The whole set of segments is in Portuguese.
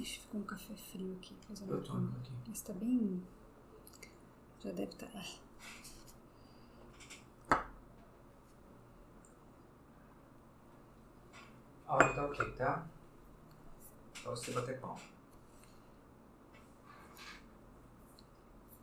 Ixi, ficou um café frio aqui. Coisa Eu tomo aqui. Isso tá bem. Já deve estar. Tá... A hora tá ok, tá? Pra você bater palma.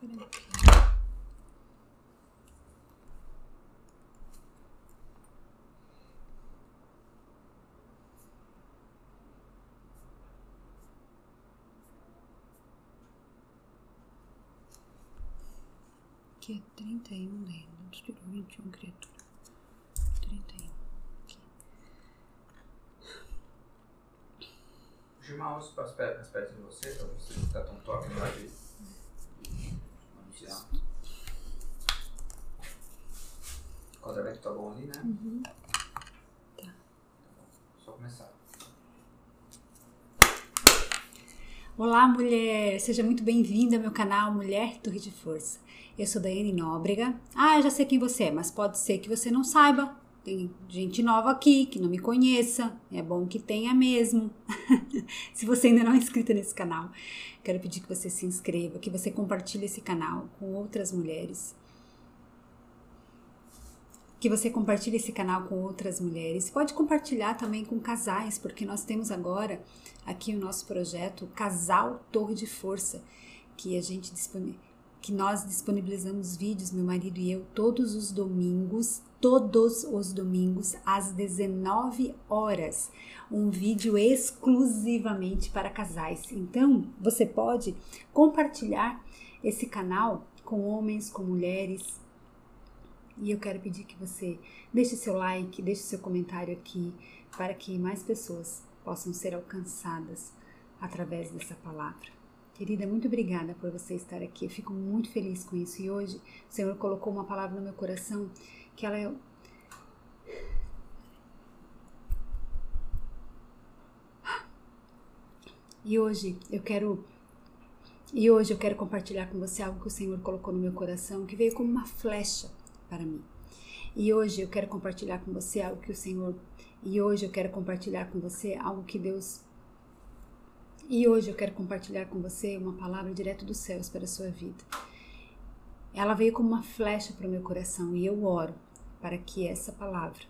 Peraí Aqui é 31 daí, tirou 21 criatura. 31. Aqui. Puxa os as pernas perto de você, pra você não ficar tão torto na hora de anunciar. O quadramento tá bom ali, né? Uhum. Tá bom. Só começar. Olá, mulher! Seja muito bem-vinda ao meu canal Mulher Torre de Força. Eu sou Daiane Nóbrega. Ah, eu já sei quem você é, mas pode ser que você não saiba. Tem gente nova aqui que não me conheça. É bom que tenha mesmo. se você ainda não é inscrita nesse canal, quero pedir que você se inscreva, que você compartilhe esse canal com outras mulheres. Que você compartilhe esse canal com outras mulheres. Pode compartilhar também com casais, porque nós temos agora aqui o nosso projeto Casal Torre de Força, que a gente que nós disponibilizamos vídeos, meu marido e eu, todos os domingos, todos os domingos, às 19 horas. Um vídeo exclusivamente para casais. Então, você pode compartilhar esse canal com homens, com mulheres. E eu quero pedir que você deixe seu like, deixe seu comentário aqui, para que mais pessoas possam ser alcançadas através dessa palavra. Querida, muito obrigada por você estar aqui. Eu fico muito feliz com isso. E hoje o Senhor colocou uma palavra no meu coração que ela é. E hoje eu quero e hoje eu quero compartilhar com você algo que o Senhor colocou no meu coração, que veio como uma flecha para mim. E hoje eu quero compartilhar com você algo que o Senhor e hoje eu quero compartilhar com você algo que Deus e hoje eu quero compartilhar com você uma palavra direto dos céus para a sua vida. Ela veio como uma flecha para o meu coração e eu oro para que essa palavra,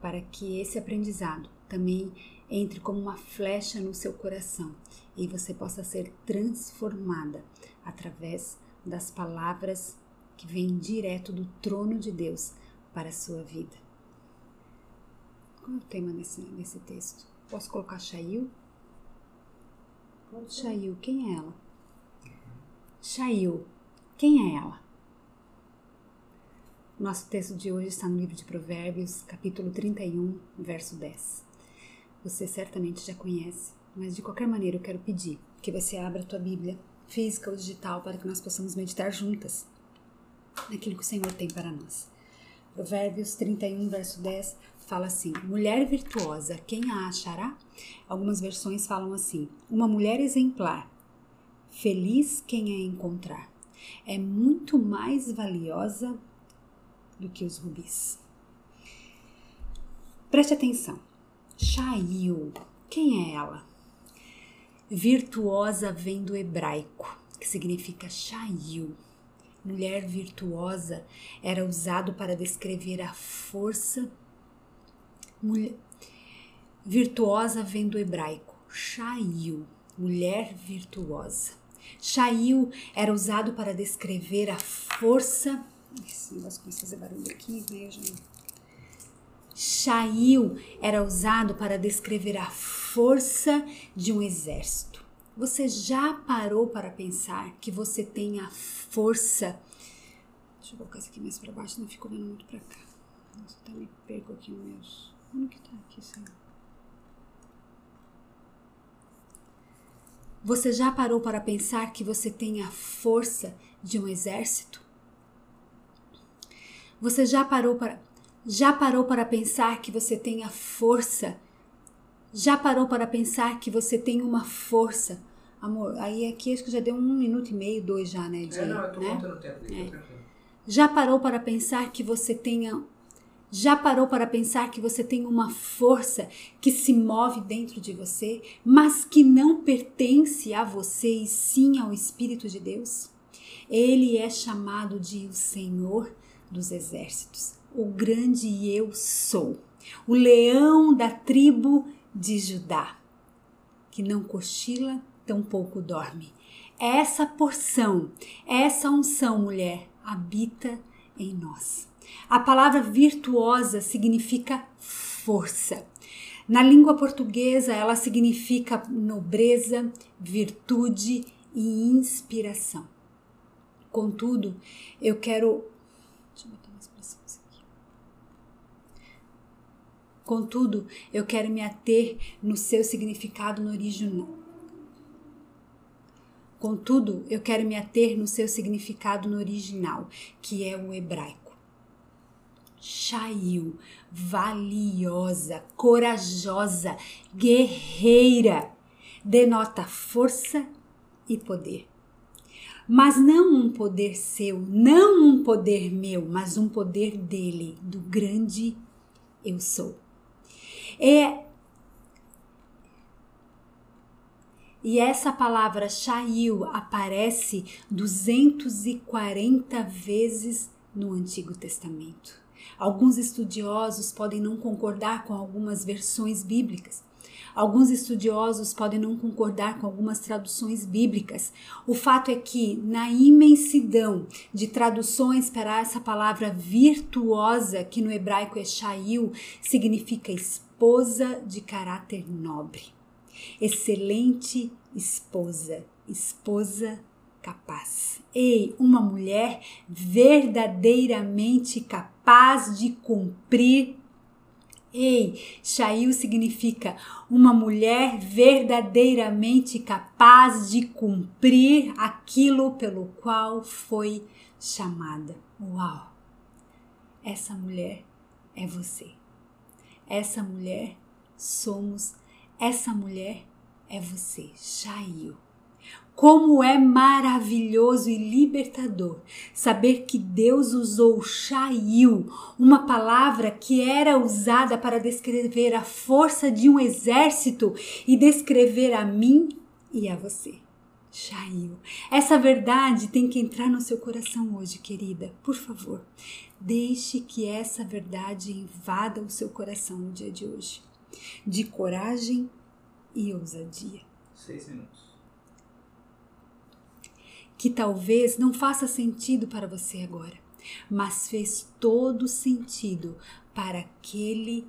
para que esse aprendizado também entre como uma flecha no seu coração e você possa ser transformada através das palavras que vêm direto do trono de Deus para a sua vida. Qual é o tema desse, desse texto? Posso colocar Shail? Shail, quem é ela? Shail, quem é ela? Nosso texto de hoje está no livro de Provérbios, capítulo 31, verso 10. Você certamente já conhece, mas de qualquer maneira eu quero pedir que você abra a tua Bíblia, física ou digital, para que nós possamos meditar juntas naquilo que o Senhor tem para nós. Provérbios 31, verso 10 fala assim: mulher virtuosa, quem a achará? Algumas versões falam assim: uma mulher exemplar, feliz quem a encontrar. É muito mais valiosa do que os rubis. Preste atenção. Shail, quem é ela? Virtuosa vem do hebraico, que significa Shail. Mulher virtuosa era usado para descrever a força Mulher, virtuosa vem do hebraico, Shail, mulher virtuosa. Shail era usado para descrever a força. Esse negócio fazer barulho aqui, veja. Shail era usado para descrever a força de um exército. Você já parou para pensar que você tem a força? Deixa eu colocar isso aqui mais para baixo, não fico vendo muito para cá. Nossa, até me perco aqui nos meus como que tá aqui, Senhor? Você já parou para pensar que você tem a força de um exército? Você já parou para já parou para pensar que você tem a força? Já parou para pensar que você tem uma força? Amor, aí aqui acho que já deu um minuto e meio, dois já, né? De, é, não, eu tô né? contando o tempo, é. Já parou para pensar que você tenha Já parou para pensar que você tem uma força que se move dentro de você, mas que não pertence a você e sim ao Espírito de Deus? Ele é chamado de o Senhor dos Exércitos, o grande eu sou, o leão da tribo de Judá, que não cochila, tampouco dorme. Essa porção, essa unção, mulher, habita em nós. A palavra virtuosa significa força. Na língua portuguesa, ela significa nobreza, virtude e inspiração. Contudo, eu quero. Deixa eu botar mais pra aqui. Contudo, eu quero me ater no seu significado no original Contudo, eu quero me ater no seu significado no original, que é o hebraico. Shail, valiosa, corajosa, guerreira, denota força e poder. Mas não um poder seu, não um poder meu, mas um poder dele, do grande eu sou. É E essa palavra Shail aparece 240 vezes no Antigo Testamento. Alguns estudiosos podem não concordar com algumas versões bíblicas. Alguns estudiosos podem não concordar com algumas traduções bíblicas. O fato é que, na imensidão de traduções para essa palavra virtuosa, que no hebraico é Shail, significa esposa de caráter nobre excelente esposa, esposa capaz. Ei, uma mulher verdadeiramente capaz de cumprir. Ei, Shail significa uma mulher verdadeiramente capaz de cumprir aquilo pelo qual foi chamada. Uau! Essa mulher é você. Essa mulher somos essa mulher é você, Jair. Como é maravilhoso e libertador saber que Deus usou Shail, uma palavra que era usada para descrever a força de um exército e descrever a mim e a você. Shail. Essa verdade tem que entrar no seu coração hoje, querida. Por favor, deixe que essa verdade invada o seu coração no dia de hoje de coragem e ousadia. Seis minutos. Que talvez não faça sentido para você agora, mas fez todo sentido para aquele.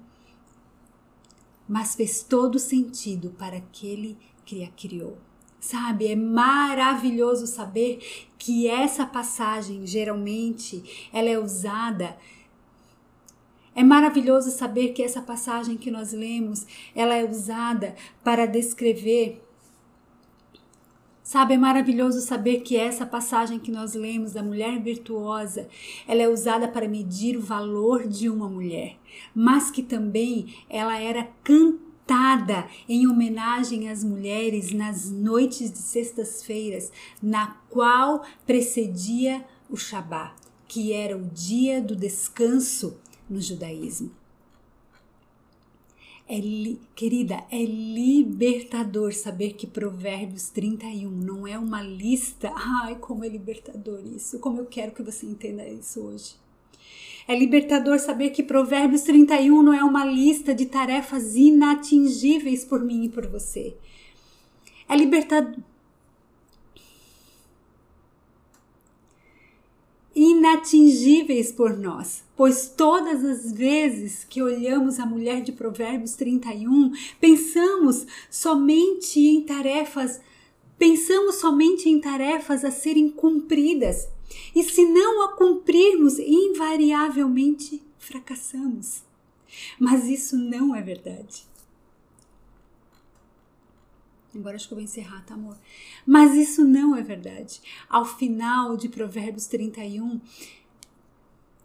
Mas fez todo sentido para aquele que a criou. Sabe, é maravilhoso saber que essa passagem geralmente ela é usada. É maravilhoso saber que essa passagem que nós lemos, ela é usada para descrever. Sabe, é maravilhoso saber que essa passagem que nós lemos da mulher virtuosa, ela é usada para medir o valor de uma mulher, mas que também ela era cantada em homenagem às mulheres nas noites de sextas-feiras, na qual precedia o Shabat, que era o dia do descanso no judaísmo. É li, querida, é libertador saber que Provérbios 31 não é uma lista. Ai, como é libertador isso! Como eu quero que você entenda isso hoje. É libertador saber que Provérbios 31 não é uma lista de tarefas inatingíveis por mim e por você. É libertador inatingíveis por nós, pois todas as vezes que olhamos a mulher de Provérbios 31, pensamos somente em tarefas, pensamos somente em tarefas a serem cumpridas. E se não a cumprirmos, invariavelmente fracassamos. Mas isso não é verdade. Agora acho que eu vou encerrar, tá, amor? Mas isso não é verdade. Ao final de Provérbios 31,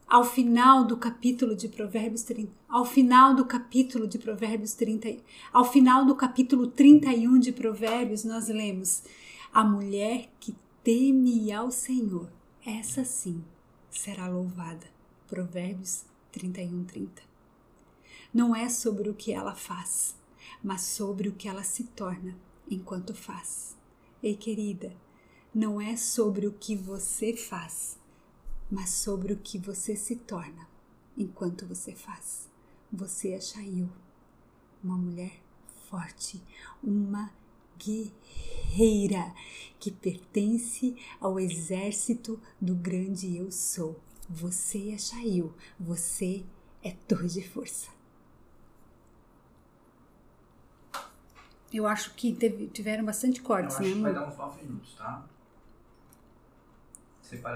ao final do capítulo de Provérbios 30, ao final do capítulo de Provérbios 30, ao final do capítulo 31 de Provérbios, nós lemos: A mulher que teme ao Senhor, essa sim será louvada. Provérbios 31:30. Não é sobre o que ela faz, mas sobre o que ela se torna enquanto faz. Ei, querida, não é sobre o que você faz, mas sobre o que você se torna enquanto você faz. Você é Chayu, uma mulher forte, uma guerreira que pertence ao exército do grande eu sou. Você é Chayu, você é torre de força. Eu acho que teve, tiveram bastante cortes, Eu acho né, que vai amor? dar uns 9 minutos, tá? Separa